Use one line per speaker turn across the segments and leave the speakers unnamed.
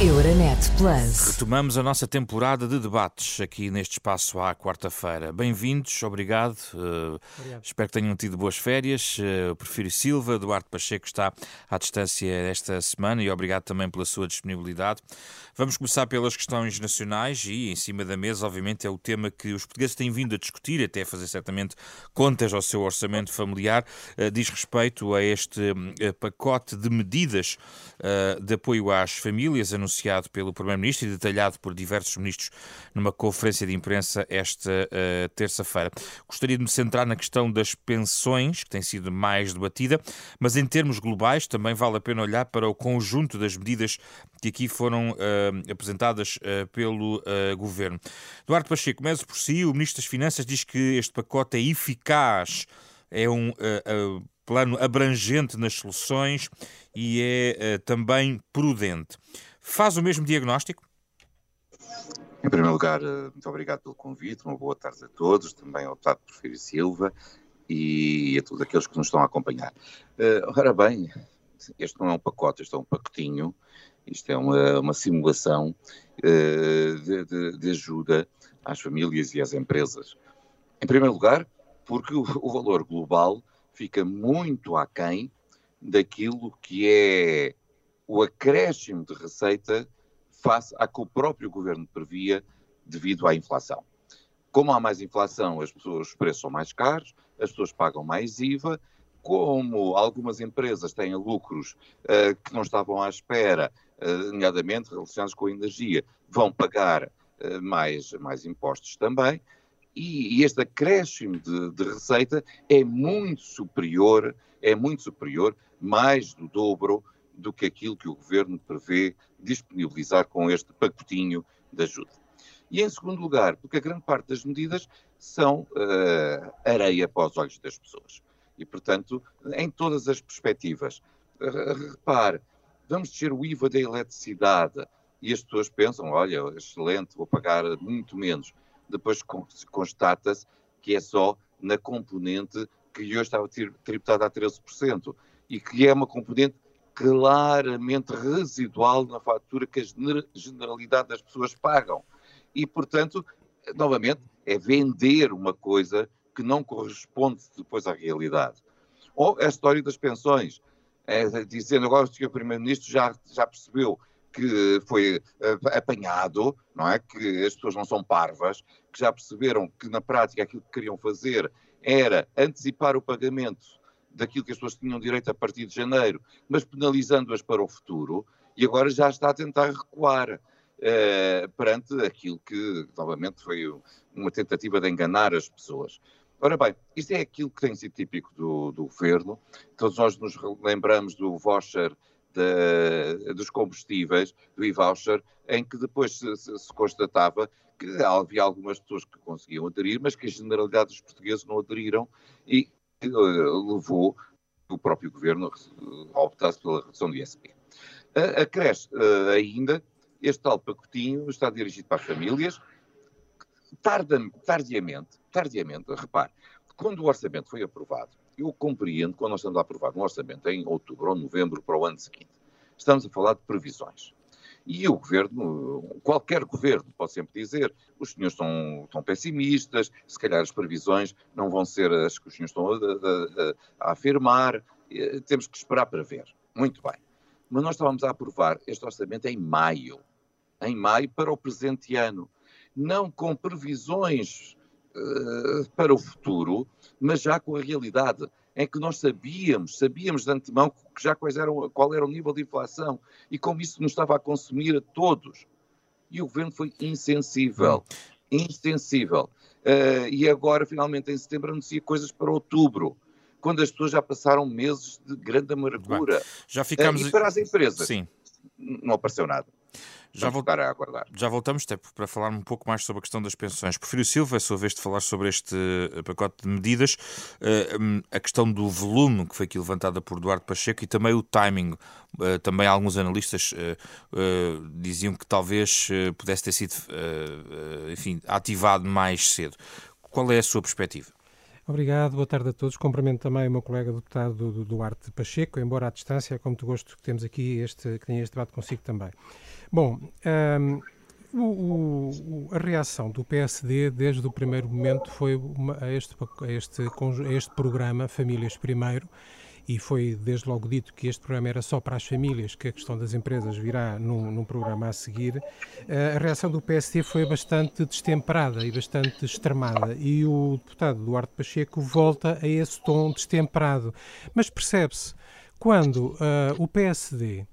Euronet Plus.
Retomamos a nossa temporada de debates aqui neste espaço à quarta-feira. Bem-vindos, obrigado. Uh, espero que tenham tido boas férias. Uh, Prefiro Silva, Duarte Pacheco está à distância esta semana e obrigado também pela sua disponibilidade. Vamos começar pelas questões nacionais e em cima da mesa, obviamente, é o tema que os portugueses têm vindo a discutir, até a fazer certamente contas ao seu orçamento familiar. Uh, diz respeito a este pacote de medidas de apoio às famílias anunciado pelo Primeiro-Ministro e detalhado por diversos ministros numa conferência de imprensa esta uh, terça-feira. Gostaria de me centrar na questão das pensões, que tem sido mais debatida, mas em termos globais também vale a pena olhar para o conjunto das medidas que aqui foram uh, apresentadas uh, pelo Governo. Eduardo Pacheco, começa por si, o Ministro das Finanças diz que este pacote é eficaz, é um plano abrangente nas soluções e é também prudente. Faz o mesmo diagnóstico?
Em primeiro lugar, eh, muito obrigado pelo convite, uma boa tarde a todos, também ao deputado Porfírio Silva e a todos aqueles que nos estão a acompanhar. Uh, ora bem, este não é um pacote, este é um pacotinho, isto é uma, uma simulação uh, de, de, de, ajuda às famílias e às empresas. Em primeiro lugar, porque o, o valor global fica muito aquém daquilo que é o acréscimo de receita face a que o próprio governo previa devido à inflação. Como há mais inflação, as pessoas, os preços são mais caros, as pessoas pagam mais IVA, como algumas empresas têm lucros uh, que não estavam à espera, uh, nomeadamente relacionados com a energia, vão pagar uh, mais, mais impostos também, e, e este acréscimo de, de, receita é muito superior, é muito superior, mais do dobro do que aquilo que o governo prevê disponibilizar com este pacotinho de ajuda. E em segundo lugar, porque a grande parte das medidas são uh, areia para os olhos das pessoas. E, portanto, em todas as perspectivas. Uh, repare, vamos descer o IVA da eletricidade e as pessoas pensam, olha, excelente, vou pagar muito menos. Depois constata-se que é só na componente que hoje estava tributada a 13% e que é uma componente claramente residual na fatura que a generalidade das pessoas pagam. E, portanto, novamente, é vender uma coisa que não corresponde depois à realidade. Ou a história das pensões, é, dizendo agora que o Primeiro-Ministro já, já percebeu que foi uh, apanhado, não é? Que as pessoas não são parvas, que já perceberam que na prática aquilo que queriam fazer era antecipar o pagamento daquilo que as pessoas tinham direito a partir de janeiro, mas penalizando-as para o futuro, e agora já está a tentar recuar uh, perante aquilo que, novamente, foi uma tentativa de enganar as pessoas. Ora bem, isto é aquilo que tem sido típico do, do governo. Todos nós nos lembramos do voucher de, dos combustíveis, do e-voucher, em que depois se, se, se, constatava que havia algumas pessoas que conseguiam aderir, mas que a generalidade dos portugueses não aderiram e levou o próprio governo a optar pela redução do ISP. Acresce ainda, este tal pacotinho está dirigido para as famílias, tardiamente, tardiamente, repare, quando o orçamento foi aprovado, eu compreendo quando nós estamos a aprovar um orçamento em outubro ou novembro para o ano seguinte, estamos a falar de previsões. E o governo, qualquer governo, pode sempre dizer, os senhores estão, estão pessimistas, se calhar as previsões não vão ser as que os senhores estão a, a, a afirmar, temos que esperar para ver. Muito bem. Mas nós estávamos a aprovar este orçamento em maio, em maio para o presente ano, não com previsões uh, para o futuro, mas já com a realidade em que nós sabíamos, sabíamos de antemão que já quais eram, qual era o nível de inflação e como isso nos estava a consumir a todos. E o governo foi insensível. Insensível. Uh, e agora, finalmente, em setembro, anuncia coisas para outubro quando as pessoas já passaram meses de grande amargura. Bem,
já ficamos... Uh,
e para as empresas,
Sim.
não apareceu nada. Já, vol a aguardar.
já voltamos até para falar um pouco mais sobre a questão das pensões. Prefiro Silva, é a sua vez de falar sobre este eh, pacote de medidas, uh, a questão do volume, que foi aqui levantada por Eduardo Pacheco, e também o timing. Uh, também alguns analistas uh, diziam que talvez pudesse ter sido enfim, ativado mais cedo. Qual é a sua perspectiva?
Obrigado, boa tarde a todos. Cumprimento também o meu colega deputado Duarte Pacheco, embora à distância, é com muito gosto que temos aqui este, que tenha este debate consigo também. Bom, um, o, o, a reação do PSD desde o primeiro momento foi uma, a, este, a, este, a este programa Famílias Primeiro e foi desde logo dito que este programa era só para as famílias, que a questão das empresas virá num, num programa a seguir, eh, a reação do PSD foi bastante destemperada e bastante extremada. E o deputado Duarte Pacheco volta a esse tom destemperado. Mas percebe-se, quando uh, o PSD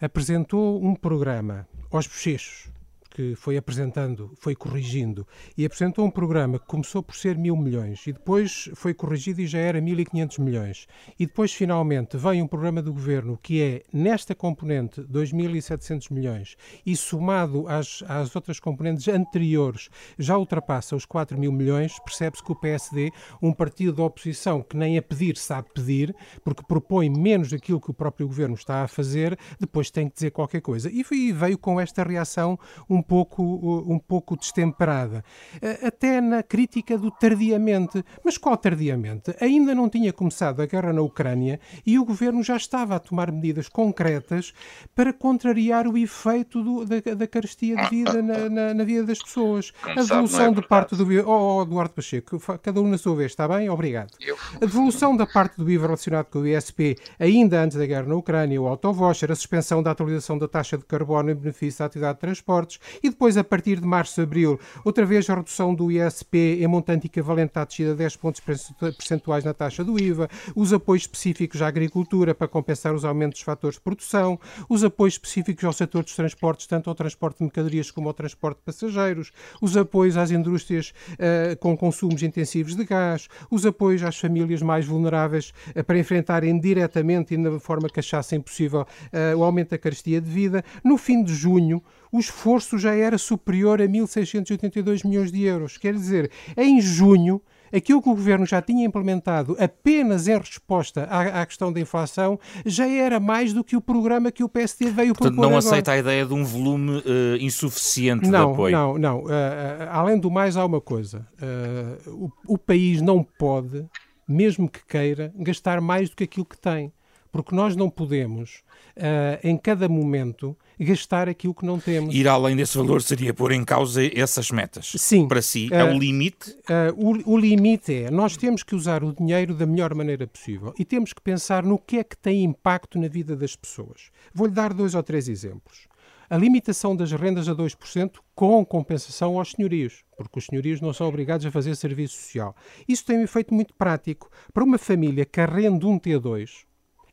apresentou um programa aos bochechos, que foi apresentando, foi corrigindo e apresentou um programa que começou por ser mil milhões e depois foi corrigido e já era 1.500 milhões. E depois, finalmente, veio um programa do governo que é, nesta componente, 2.700 milhões e somado às, às outras componentes anteriores, já ultrapassa os 4 mil milhões. Percebe-se que o PSD, um partido da oposição que nem a pedir sabe pedir, porque propõe menos daquilo que o próprio governo está a fazer, depois tem que dizer qualquer coisa. E veio com esta reação um pouco, um pouco destemperada. Eh, até na crítica do tardiamente. Mas qual tardiamente? Ainda não tinha começado a guerra na Ucrânia e o governo já estava a tomar medidas concretas para contrariar o efeito do, da, da carestia de vida na, na, na vida das pessoas. a devolução é de parte do. Oh, oh, Eduardo Pacheco, cada um na sua vez, está bem? Obrigado. A devolução da parte do IVA relacionado com o ISP, ainda antes da guerra na Ucrânia, o autovoucher, a suspensão da atualização da taxa de carbono em benefício da atividade de transportes e depois, a partir de março, abril, outra vez a redução do ISP em montante equivalente à descida de 10 pontos percentuais na taxa do IVA, os apoios específicos à agricultura para compensar os aumentos dos fatores de produção, os apoios específicos ao setor dos transportes, tanto ao transporte de mercadorias como ao transporte de passageiros, os apoios às indústrias uh, com consumos intensivos de gás, os apoios às famílias mais vulneráveis uh, para enfrentarem diretamente e na forma que achassem possível uh, o aumento da carestia de vida. No fim de junho, o esforço já era superior a 1.682 milhões de euros. Quer dizer, em junho, aquilo que o governo já tinha implementado apenas em resposta à, à, questão da inflação já era mais do que o programa que o PSD veio
Portanto,
propor.
não
agora.
aceita a ideia de um volume uh, insuficiente
não,
de apoio?
Não, não. Uh, uh, além do mais, há uma coisa. O, o país não pode, mesmo que queira, gastar mais do que aquilo que tem. Porque nós não podemos, em cada momento, gastar aquilo que não temos.
Ir além desse valor seria pôr em causa essas metas.
Sim.
Para si, é uh, o limite?
Uh, o, o limite é, nós temos que usar o dinheiro da melhor maneira possível e temos que pensar no que é que tem impacto na vida das pessoas. Vou-lhe dar dois ou três exemplos. A limitação das rendas a 2% com compensação aos senhorios, porque os senhorios não são obrigados a fazer serviço social. Isso tem um efeito muito prático. Para uma família que arrende um T2,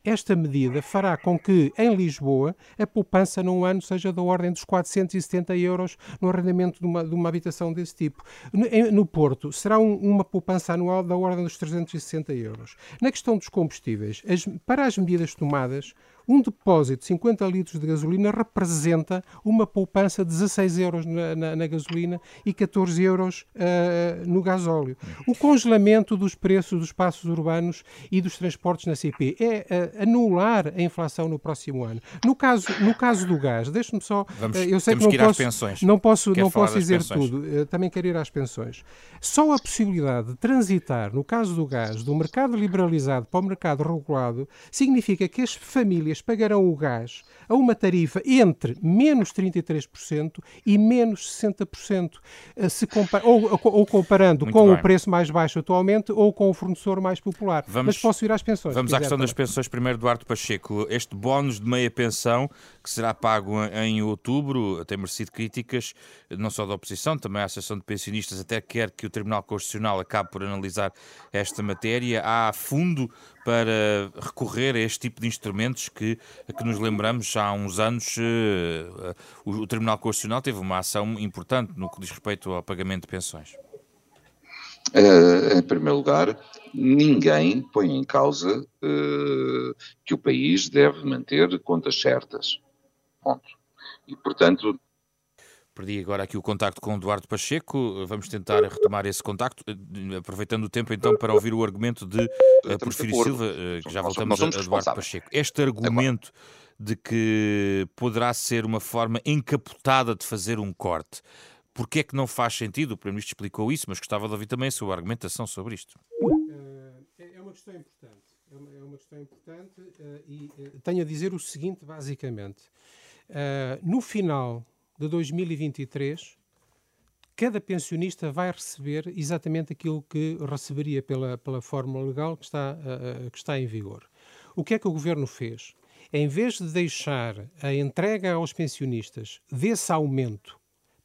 esta medida fará com que, em Lisboa, a poupança num ano seja da ordem dos 470 euros no arrendamento de uma, de uma habitação desse tipo. No, no Porto, será um, uma poupança anual da ordem dos 360 euros. Na questão dos combustíveis, as, para as medidas tomadas, um depósito de 50 litros de gasolina representa uma poupança de 16 euros na, na, na gasolina e 14 euros uh, no gasóleo. O congelamento dos preços dos espaços urbanos e dos transportes na CP é uh, anular a inflação no próximo ano. No caso, no caso do gás, deixe-me só.
Vamos,
uh, eu
sei
que não
que
posso,
pensões.
não posso, não posso dizer tudo. também quero ir às pensões. Só a possibilidade de transitar, no caso do gás, do mercado liberalizado para o mercado regulado, significa que as famílias famílias pagarão o gás a uma tarifa entre menos 33% e menos 60%, eh, se ou, ou, comparando Muito com bem. o preço mais baixo atualmente ou com o fornecedor mais popular. Vamos, Mas posso ir às pensões.
Vamos à questão também. das pensões primeiro, Eduardo Pacheco. Este bónus de meia pensão, que será pago em outubro, tem merecido críticas, não só da oposição, também a Associação de Pensionistas até quer que o Tribunal Constitucional acabe por analisar esta matéria. Há fundo para recorrer a este tipo de instrumentos que, que nos lembramos há uns anos uh, o, o Tribunal Constitucional teve uma ação importante no que diz respeito ao pagamento de pensões.
Uh, em primeiro lugar, ninguém põe em causa uh, que o país deve manter contas certas. Ponto. E, portanto,
Perdi agora aqui o contacto com o Eduardo Pacheco. Vamos tentar retomar esse contacto, aproveitando o tempo então para ouvir o argumento de uh, Porfírio Silva, uh, que já voltamos a Eduardo Pacheco. Este argumento de que poderá ser uma forma encapotada de fazer um corte. Porquê é que não faz sentido? O Primeiro-Ministro explicou isso, mas gostava de ouvir também a sua argumentação sobre isto.
É, é uma questão importante. É uma, é uma questão importante uh, e uh, tenho a dizer o seguinte, basicamente. Uh, no final de 2023, cada pensionista vai receber exatamente aquilo que receberia pela, pela fórmula legal que está, uh, que está em vigor. O que é que o governo fez? Em vez de deixar a entrega aos pensionistas desse aumento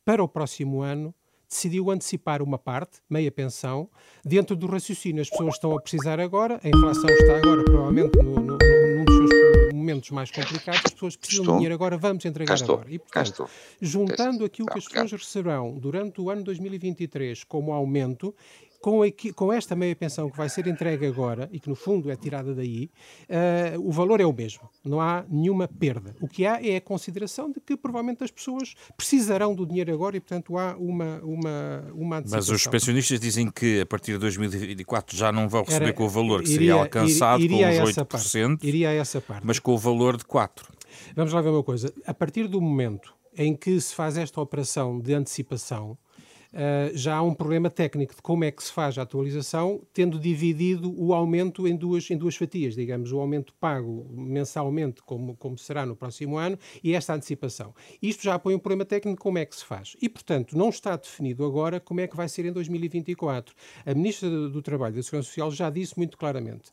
para o próximo ano, decidiu antecipar uma parte, meia pensão, dentro do raciocínio. As pessoas estão a precisar agora, a inflação está agora provavelmente no, no, momentos mais complicados, as pessoas precisam estou. de dinheiro. Agora, vamos entregar agora. E, portanto, juntando aquilo que as pessoas receberão durante o ano 2023 como aumento, com, aqui, com esta meia pensão que vai ser entregue agora e que no fundo é tirada daí, uh, o valor é o mesmo. Não há nenhuma perda. O que há é a consideração de que provavelmente as pessoas precisarão do dinheiro agora e, portanto, há uma, uma, uma
antecipação. Mas os pensionistas dizem que a partir de 2024 já não vão receber Era, com o valor que seria alcançado iria, iria com os 8%, parte,
iria a essa parte.
mas com o valor de 4%.
Vamos lá ver uma coisa. A partir do momento em que se faz esta operação de antecipação, uh, já há um problema técnico de como é que se faz a atualização, tendo dividido o aumento em duas, em duas fatias, digamos, o aumento pago mensalmente, como, como será no próximo ano, e esta antecipação. Isto já põe um problema técnico como é que se faz. E, portanto, não está definido agora como é que vai ser em 2024. A Ministra do Trabalho e da Segurança Social já disse muito claramente,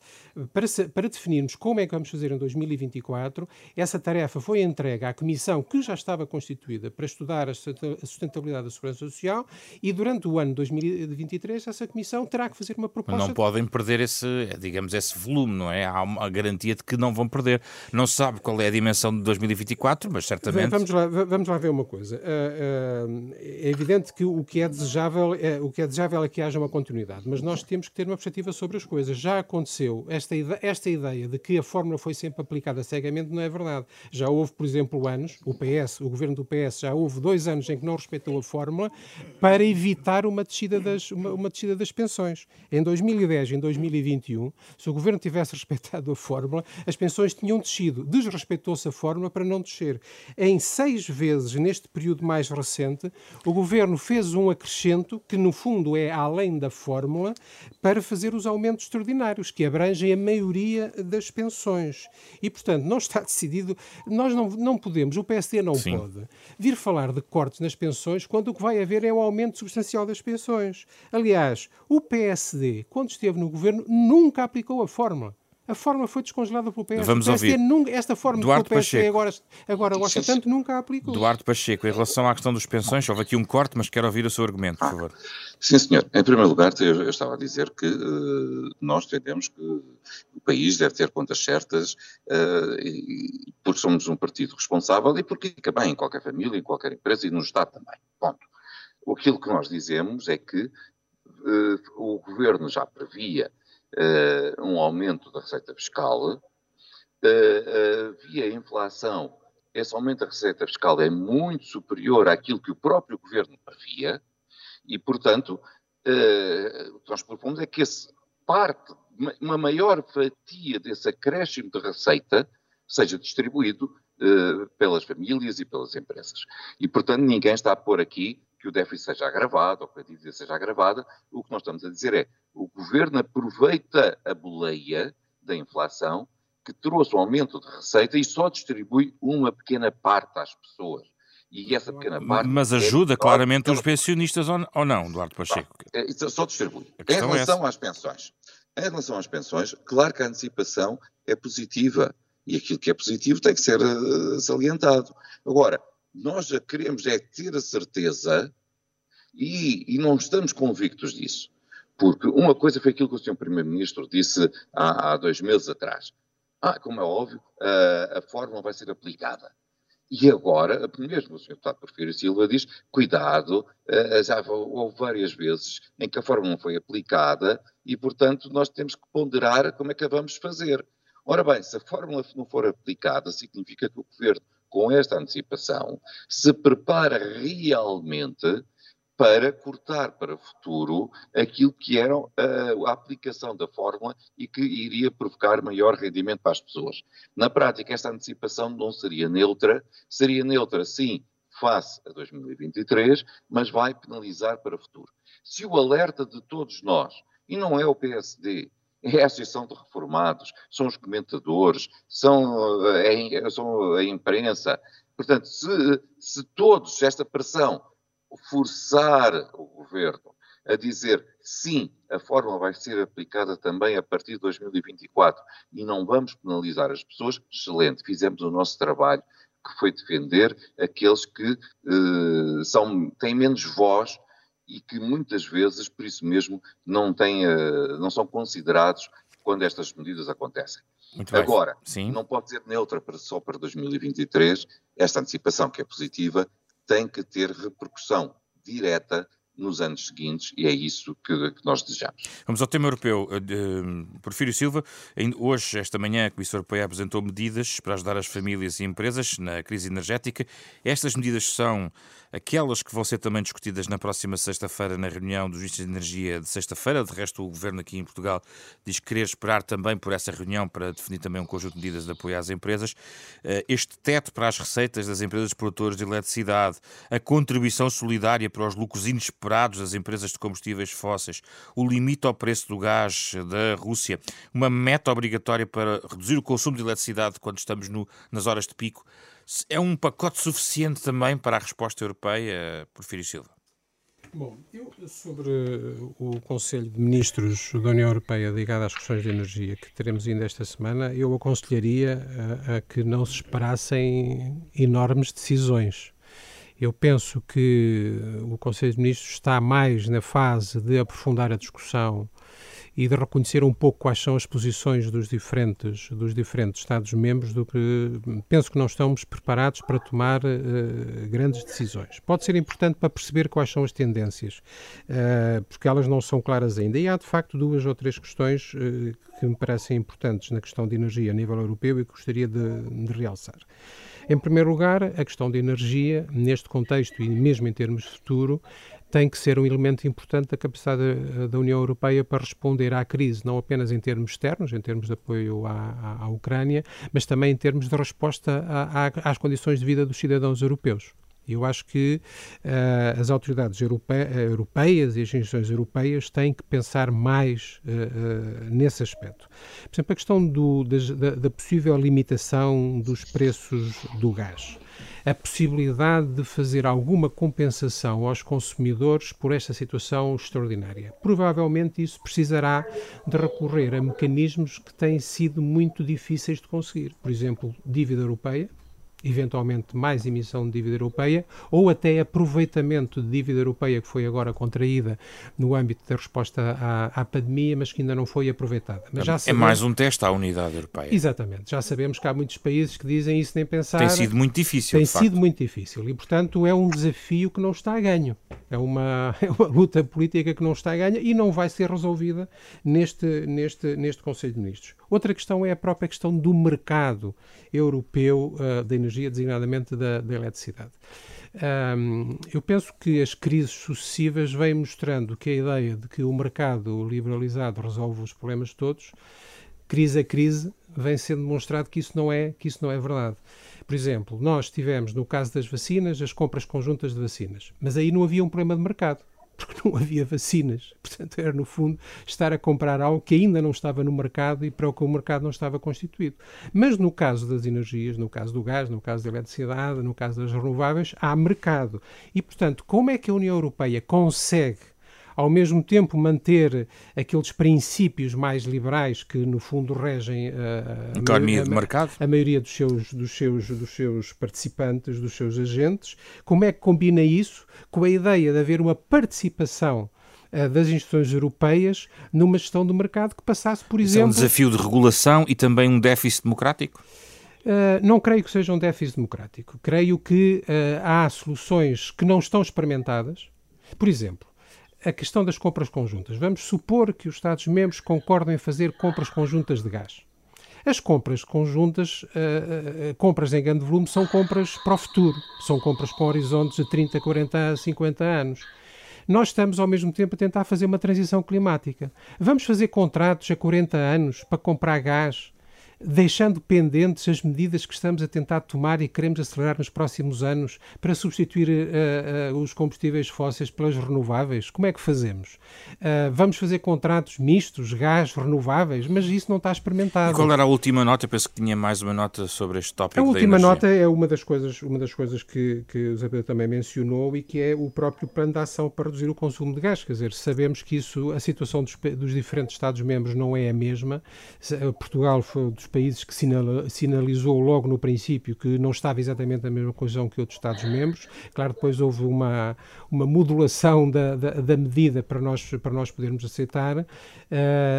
para, para definirmos como é que vamos fazer em 2024, essa tarefa foi entregue à Comissão que já estava constituída para estudar a sustentabilidade da Segurança Social e durante o ano 2023 essa Comissão terá que fazer uma proposta.
Mas não podem perder esse, digamos, esse volume, não é? Há uma garantia de que não vão perder. Não se sabe qual é a dimensão de 2024, mas certamente...
Vamos lá, vamos lá ver uma coisa. Uh, uh, é evidente que o que é desejável é, o que é desejável é que haja uma continuidade, mas nós temos que ter uma perspectiva sobre as coisas. Já aconteceu esta, esta ideia de que a fórmula foi sempre aplicada cegamente não é verdade. Já houve, por exemplo, anos, o PS, o governo do PS já houve dois anos em que não respeitou a fórmula para para evitar uma descida das, uma, uma descida das pensões. Em 2010 e em 2021, se o governo tivesse respeitado a fórmula, as pensões tinham descido. Desrespeitou-se a fórmula para não descer. Em seis vezes, neste período mais recente, o governo fez um acrescento, que no fundo é além da fórmula, para fazer os aumentos extraordinários, que abrangem a maioria das pensões. E, portanto, não está decidido. Nós não, não podemos, o PSD não Sim. pode, vir falar de cortes nas pensões quando o que vai haver é o aumento aumento substancial das pensões. Aliás, o PSD, quando esteve no governo, nunca aplicou a fórmula. A fórmula foi descongelada pelo PS.
Vamos PSD ouvir.
Nunca, esta fórmula Duarte que o PSD agora, agora gosta tanto nunca a aplicou.
Duarte Pacheco, em relação à questão dos pensões, houve aqui um corte, mas quero ouvir o seu argumento, por ah, favor.
Sim, senhor. Em primeiro lugar, eu, eu estava a dizer que uh, nós entendemos que o país deve ter contas certas, uh, e, porque somos um partido responsável e porque fica bem em qualquer família, em qualquer empresa e no Estado também. Ponto. Aquilo que nós dizemos é que uh, o governo já previa uh, um aumento da receita fiscal, uh, via inflação. Esse aumento da receita fiscal é muito superior àquilo que o próprio governo previa, e, portanto, o que nós propomos é que esse parte, uma maior fatia desse acréscimo de receita, seja distribuído pelas famílias e pelas empresas. E, portanto, ninguém está a pôr aqui que o déficit seja agravado ou que a dívida seja agravada. O que nós estamos a dizer é o governo aproveita a boleia da inflação que trouxe um aumento de receita e só distribui uma pequena parte às pessoas. E essa pequena parte.
Mas ajuda é, claramente os pensionistas ou não, Eduardo Pacheco?
É, só distribui. Em é relação é às pensões. Em relação às pensões, claro que a antecipação é positiva e aquilo que é positivo tem que ser uh, salientado. Agora, nós já queremos é ter a certeza e, e não estamos convictos disso. Porque uma coisa foi aquilo que o Sr. Primeiro-Ministro disse há, há, dois meses atrás. Ah, como é óbvio, a, a fórmula vai ser aplicada. E agora, mesmo o Sr. Deputado Porfírio Silva diz, cuidado, já houve várias vezes em que a fórmula não foi aplicada e, portanto, nós temos que ponderar como é que a vamos fazer. Ora bem, se a fórmula não for aplicada, significa que o Governo com esta antecipação, se prepara realmente para cortar para o futuro aquilo que era a, a, aplicação da fórmula e que iria provocar maior rendimento para as pessoas. Na prática, esta antecipação não seria neutra, seria neutra, sim, face a 2023, mas vai penalizar para o futuro. Se o alerta de todos nós, e não é o PSD, é a Associação de Reformados, são os comentadores, são, eh, é, são a imprensa. Portanto, se, se todos, esta pressão, forçar o governo a dizer sim, a forma vai ser aplicada também a partir de 2024 e não vamos penalizar as pessoas, excelente, fizemos o nosso trabalho, que foi defender aqueles que uh, são, têm menos voz e que muitas vezes, por isso mesmo, não, têm, uh, não são considerados quando estas medidas acontecem. Agora, Sim. não pode ser neutra para, só para 2023. Esta antecipação, que é positiva, tem que ter repercussão direta nos anos seguintes e é isso que, que nós desejamos.
Vamos ao tema europeu. Uh, Porfírio Silva, hoje, esta manhã, a Comissão Europeia apresentou medidas para ajudar as famílias e empresas na crise energética. Estas medidas são aquelas que vão ser também discutidas na próxima sexta-feira na reunião dos ministros de energia de sexta-feira. De resto, o governo aqui em Portugal diz querer esperar também por essa reunião para definir também um conjunto de medidas de apoio às empresas. Uh, este teto para as receitas das empresas produtoras de eletricidade, a contribuição solidária para os lucros inesperados operados das empresas de combustíveis fósseis, o limite ao preço do gás da Rússia, uma meta obrigatória para reduzir o consumo de eletricidade quando estamos no, nas horas de pico, é um pacote suficiente também para a resposta europeia, Porfírio Silva?
Bom, eu sobre o Conselho de Ministros da União Europeia ligado às questões de energia que teremos ainda esta semana, eu aconselharia a, a que não se esperassem enormes decisões. Eu penso que o Conselho de Ministros está mais na fase de aprofundar a discussão e de reconhecer um pouco quais são as posições dos diferentes, dos diferentes Estados-membros do que penso que não estamos preparados para tomar uh, grandes decisões. Pode ser importante para perceber quais são as tendências, uh, porque elas não são claras ainda. E há, de facto, duas ou três questões uh, que me parecem importantes na questão de energia a nível europeu e que gostaria de, de realçar. Em primeiro lugar, a questão da energia, neste contexto e mesmo em termos de futuro, tem que ser um elemento importante da capacidade da União Europeia para responder à crise, não apenas em termos externos, em termos de apoio à, à, Ucrânia, mas também em termos de resposta às condições de vida dos cidadãos europeus. Eu acho que uh, as autoridades europe europeias e as instituições europeias têm que pensar mais uh, uh, nesse aspecto. Por exemplo, a questão do, da, da, possível limitação dos preços do gás. A possibilidade de fazer alguma compensação aos consumidores por esta situação extraordinária. Provavelmente isso precisará de recorrer a mecanismos que têm sido muito difíceis de conseguir. Por exemplo, dívida europeia, eventualmente mais emissão de dívida europeia ou até aproveitamento de dívida europeia que foi agora contraída no âmbito da resposta à, à pandemia, mas que ainda não foi aproveitada. Mas
já é sabemos... mais um teste à unidade europeia.
Exatamente. Já sabemos que há muitos países que dizem isso nem pensar.
Tem sido muito difícil.
Tem sido facto. muito difícil e, portanto, é um desafio que não está a ganho. É uma, é uma luta política que não está a ganho e não vai ser resolvida neste, neste, neste Conselho de Ministros. Outra questão é a própria questão do mercado europeu uh, da energia, designadamente da, da eletricidade. Um, eu penso que as crises sucessivas vêm mostrando que a ideia de que o mercado liberalizado resolve os problemas todos, crise a crise, vem sendo demonstrado que isso não é, que isso não é verdade. Por exemplo, nós tivemos, no caso das vacinas, as compras conjuntas de vacinas, mas aí não havia um problema de mercado porque não havia vacinas. Portanto, era no fundo estar a comprar algo que ainda não estava no mercado e para o que o mercado não estava constituído. Mas no caso das energias, no caso do gás, no caso da eletricidade, no caso das renováveis, há mercado. E, portanto, como é que a União Europeia consegue ao mesmo tempo manter aqueles princípios mais liberais que no fundo regem a,
a, economia de mercado,
a maioria dos seus, dos, seus, dos seus participantes, dos seus agentes, como é que combina isso com a ideia de haver uma participação uh, das instituições europeias numa gestão do mercado que passasse, por exemplo...
Isso é um desafio de regulação e também um déficit democrático?
Uh, não creio que seja um déficit democrático. Creio que uh, há soluções que não estão experimentadas. Por exemplo, a questão das compras conjuntas. Vamos supor que os Estados-membros concordem em fazer compras conjuntas de gás. As compras conjuntas, uh, uh, compras em grande volume, são compras para o futuro, são compras com horizontes de 30, 40, 50 anos. Nós estamos, ao mesmo tempo, a tentar fazer uma transição climática. Vamos fazer contratos a 40 anos para comprar gás deixando pendentes as medidas que estamos a tentar tomar e queremos acelerar nos próximos anos para substituir uh, uh, os combustíveis fósseis pelas renováveis? Como é que fazemos? Uh, vamos fazer contratos mistos, gás, renováveis, mas isso não está experimentado. E
qual era a última nota? Eu penso que tinha mais uma nota sobre este tópico.
A última nota é uma das coisas, uma das coisas que, que o Isabel também mencionou e que é o próprio plano de ação para reduzir o consumo de gás. Quer dizer, sabemos que isso, a situação dos, dos diferentes Estados-membros não é a mesma. Portugal foi um dos países que sinalizou logo no princípio que não estava exatamente na mesma coesão que outros Estados-membros. Claro, depois houve uma, uma modulação da, da, da, medida para nós, para nós podermos aceitar, uh,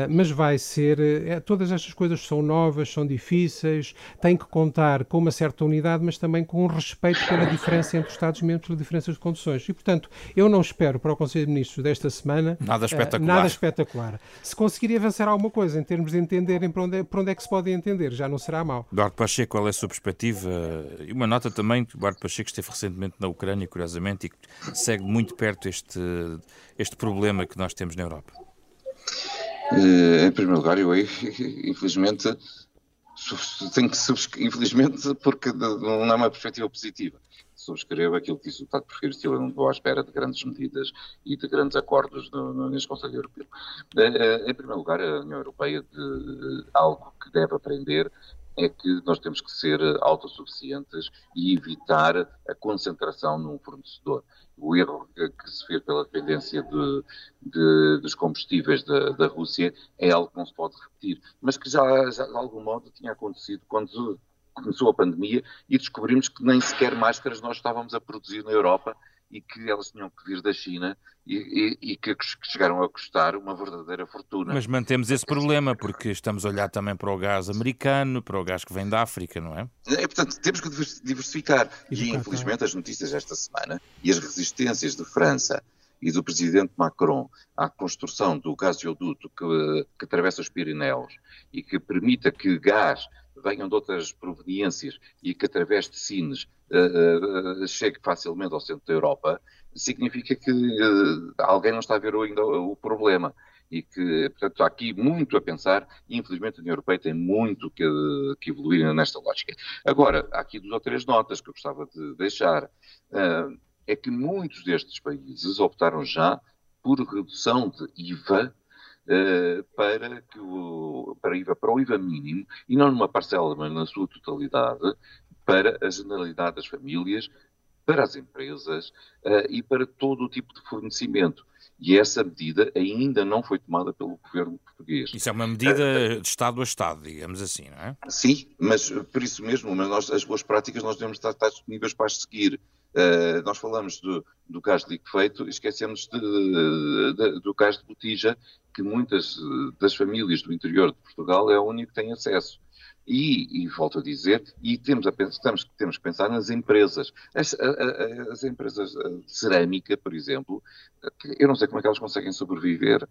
mas vai ser. É, todas estas coisas são novas, são difíceis, tem que contar com uma certa unidade, mas também com um respeito pela diferença entre os Estados-membros, pela diferença de condições. E, portanto, eu não espero para o Conselho de Ministros desta semana
nada espetacular.
Uh, nada espetacular. Se conseguir avançar alguma coisa em termos de entenderem para onde, é, para onde é que se pode entender, já não será mal.
Eduardo Pacheco, qual é a sua perspectiva? E uma nota também, Eduardo Pacheco esteve recentemente na Ucrânia, curiosamente, e segue muito perto este, este problema que nós temos na Europa.
Uh, em primeiro lugar, eu infelizmente tenho que infelizmente porque não é uma perspectiva positiva subscrevo aquilo que disse o deputado Porfírio Silva, não estou à espera de grandes medidas e de grandes acordos no, no, neste Conselho Europeu. Em primeiro lugar, a União Europeia, de, algo que deve aprender é que nós temos que ser autossuficientes e evitar a concentração num fornecedor. O erro que se fez pela dependência de, de, dos combustíveis da, da, Rússia é algo que não se pode repetir, mas que já, já de algum modo tinha acontecido quando começou a pandemia e descobrimos que nem sequer máscaras nós estávamos a produzir na Europa e que elas tinham que vir da China e, e, e que chegaram a custar uma verdadeira fortuna.
Mas mantemos esse problema, porque estamos a olhar também para o gás americano, para o gás que vem da África, não é?
é portanto, temos que diversificar. E, infelizmente, as notícias desta semana e as resistências de França e do presidente Macron à construção do gasoduto que, que atravessa os Pirineus e que permita que gás venham de outras proveniências e que através de Sines uh, uh, chegue facilmente ao centro da Europa, significa que uh, alguém não está a ver ainda o, problema. E que, portanto, há aqui muito a pensar e, infelizmente, a União Europeia tem muito que, que evoluir nesta lógica. Agora, há aqui duas ou três notas que eu gostava de deixar. é que muitos destes países optaram já por redução de IVA uh, para, que o, para, IVA, para o IVA mínimo, e não numa parcela, mas na sua totalidade, para a generalidade das famílias, para as empresas uh, e para todo o tipo de fornecimento. E essa medida ainda não foi tomada pelo governo português.
Isso é uma medida de Estado a Estado, digamos assim, não é?
Sim, mas por isso mesmo, mas nós, as boas práticas nós devemos estar, estar disponíveis para as seguir. Uh, nós falamos do, do gás liquefeito e esquecemos de, de, de, do gás de botija, que muitas das famílias do interior de Portugal é o único que tem acesso. E, e, volto a dizer, e temos, a, temos, temos que pensar nas empresas. As, as, empresas de cerâmica, por exemplo, eu não sei como é que elas conseguem sobreviver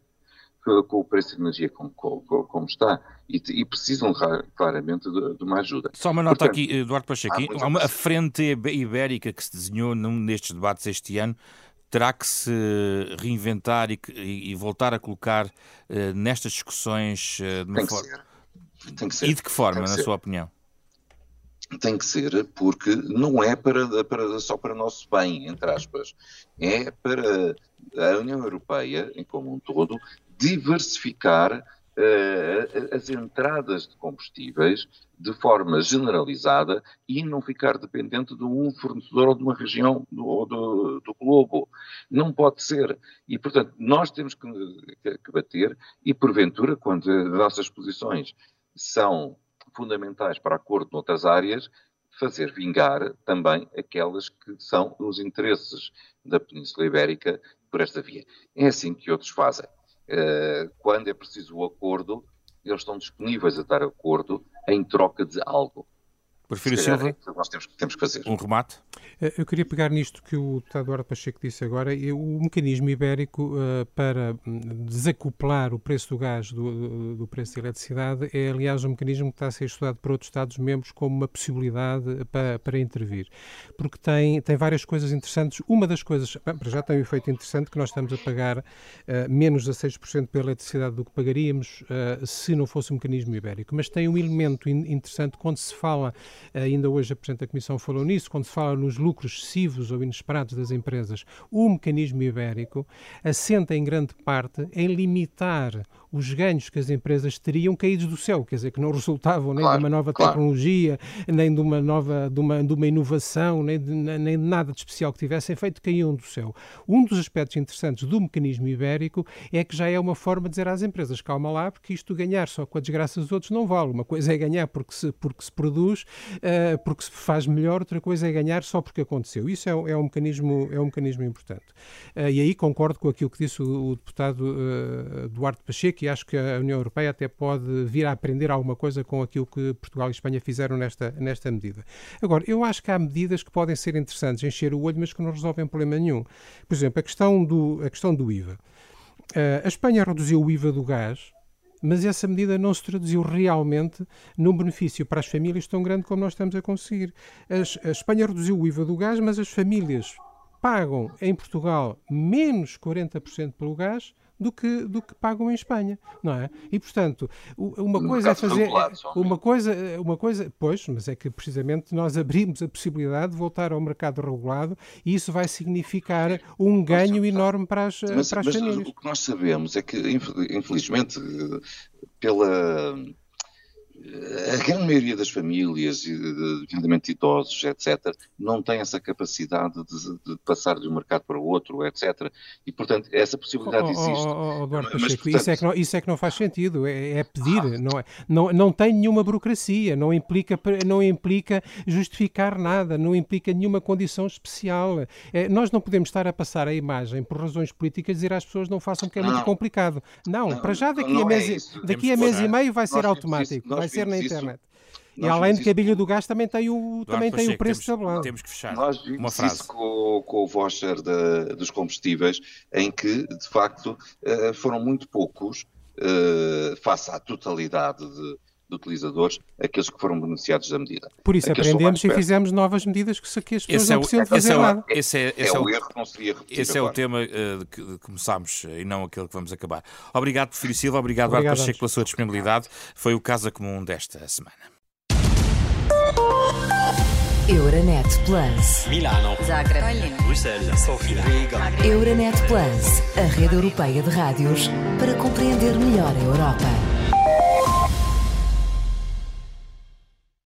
com o preço de energia como, como, como está e, e, precisam claramente de, de, uma ajuda.
Só uma nota Portanto, aqui, Eduardo Pacheco, há uma, a frente ibérica que se desenhou num destes debates este ano terá que se reinventar e, e, voltar a colocar uh, nestas discussões uh, de uma forma. Tem que ser. E de que forma, na ser. sua opinião?
Tem que ser, porque não é para, para, só para nosso bem, entre aspas. É para a União Europeia, em como um todo, diversificar as entradas de combustíveis de forma generalizada e não ficar dependente de um fornecedor ou de uma região do, do, do globo. Não pode ser. E, portanto, nós temos que, que, que bater e, porventura, quando as nossas posições são fundamentais para acordo noutras áreas, fazer vingar também aquelas que são os interesses da Península Ibérica por esta via. É assim que outros fazem. Uh, quando é preciso o acordo, eles estão disponíveis a dar acordo em troca de algo.
Porfírio Silva,
é nós temos, temos que fazer.
Um remate?
Eh, eu queria pegar nisto que o deputado Eduardo Pacheco disse agora. O mecanismo ibérico uh, para hum, desacoplar o preço do gás do, do, preço da eletricidade é, aliás, um mecanismo que está a ser estudado por outros Estados-membros como uma possibilidade para, para intervir. Porque tem, tem várias coisas interessantes. Uma das coisas, para já tem um efeito interessante que nós estamos a pagar uh, menos a 6% pela eletricidade do que pagaríamos uh, se não fosse o mecanismo ibérico. Mas tem um elemento in interessante quando se fala ainda hoje a Presidente da Comissão falou nisso, quando se fala nos lucros excessivos ou inesperados das empresas, o mecanismo ibérico assenta em grande parte em limitar os ganhos que as empresas teriam caídos do céu, quer dizer, que não resultavam nem claro, de uma nova claro. tecnologia, nem de uma nova, de uma, de uma inovação, nem de, nem de nada de especial que tivessem feito, caíam do céu. Um dos aspectos interessantes do mecanismo ibérico é que já é uma forma de dizer às empresas, calma lá, porque isto ganhar só com a desgraça dos outros não vale. Uma coisa é ganhar porque se, porque se produz, uh, porque se faz melhor, outra coisa é ganhar só porque aconteceu. Isso é, é um, mecanismo, é um mecanismo importante. Uh, e aí concordo com aquilo que disse o, o deputado uh, Duarte Pacheco, que acho que a União Europeia até pode vir a aprender alguma coisa com aquilo que Portugal e Espanha fizeram nesta, nesta medida. Agora, eu acho que há medidas que podem ser interessantes, encher o olho, mas que não resolvem problema nenhum. Por exemplo, a questão do, a questão do IVA. Uh, a Espanha reduziu o IVA do gás, mas essa medida não se traduziu realmente num benefício para as famílias tão grande como nós estamos a conseguir. As, a Espanha reduziu o IVA do gás, mas as famílias pagam em Portugal menos 40% pelo gás do que, do que pagam em Espanha, não é? E, portanto, uma coisa é fazer... Uma coisa, uma coisa... Pois, mas é que precisamente nós abrimos a possibilidade de voltar ao mercado regulado e isso vai significar um ganho enorme para as,
mas,
para as
mas
famílias.
O que nós sabemos é que, infelizmente, pela a grande maioria das famílias, nomeadamente idosos, etc., não tem essa capacidade de, de, passar de um mercado para o outro, etc. E, portanto, essa possibilidade
oh,
existe.
Oh, oh, Eduardo Mas, Pacheco, portanto... isso, é que não, isso é que não faz sentido, é, é pedir, ah. não, é, não, não tem nenhuma burocracia, não implica, não implica justificar nada, não implica nenhuma condição especial. É, nós não podemos estar a passar a imagem por razões políticas dizer às pessoas não façam porque é não. muito complicado. Não, não, para já daqui a mês, é daqui a mês e meio vai ser automático, vai ser na internet. E além de que a bilha do gás também tem o, também tem o preço
temos,
tabelado.
Temos que fechar.
Nós vimos uma frase. isso com, com o voucher de, dos combustíveis, em que, de facto, eh, foram muito poucos, eh, face à totalidade de, de utilizadores, aqueles que foram beneficiados da medida.
Por isso aqueles aprendemos e fizemos novas medidas que, que as pessoas esse não é precisam fazer é nada.
Esse é, esse
é, o erro que não se devia repetir
Esse
agora.
é o tema uh, que começámos e não aquele que vamos acabar. Obrigado, Porfírio Silva. Obrigado, Obrigado Pacheco, pela sua disponibilidade. Foi o Casa Comum desta semana. Euronet Plus. Milano. Zagreb. Bruxelas. Sofia. Riga. Euronet Plus, a rede europeia de rádios para compreender melhor a Europa.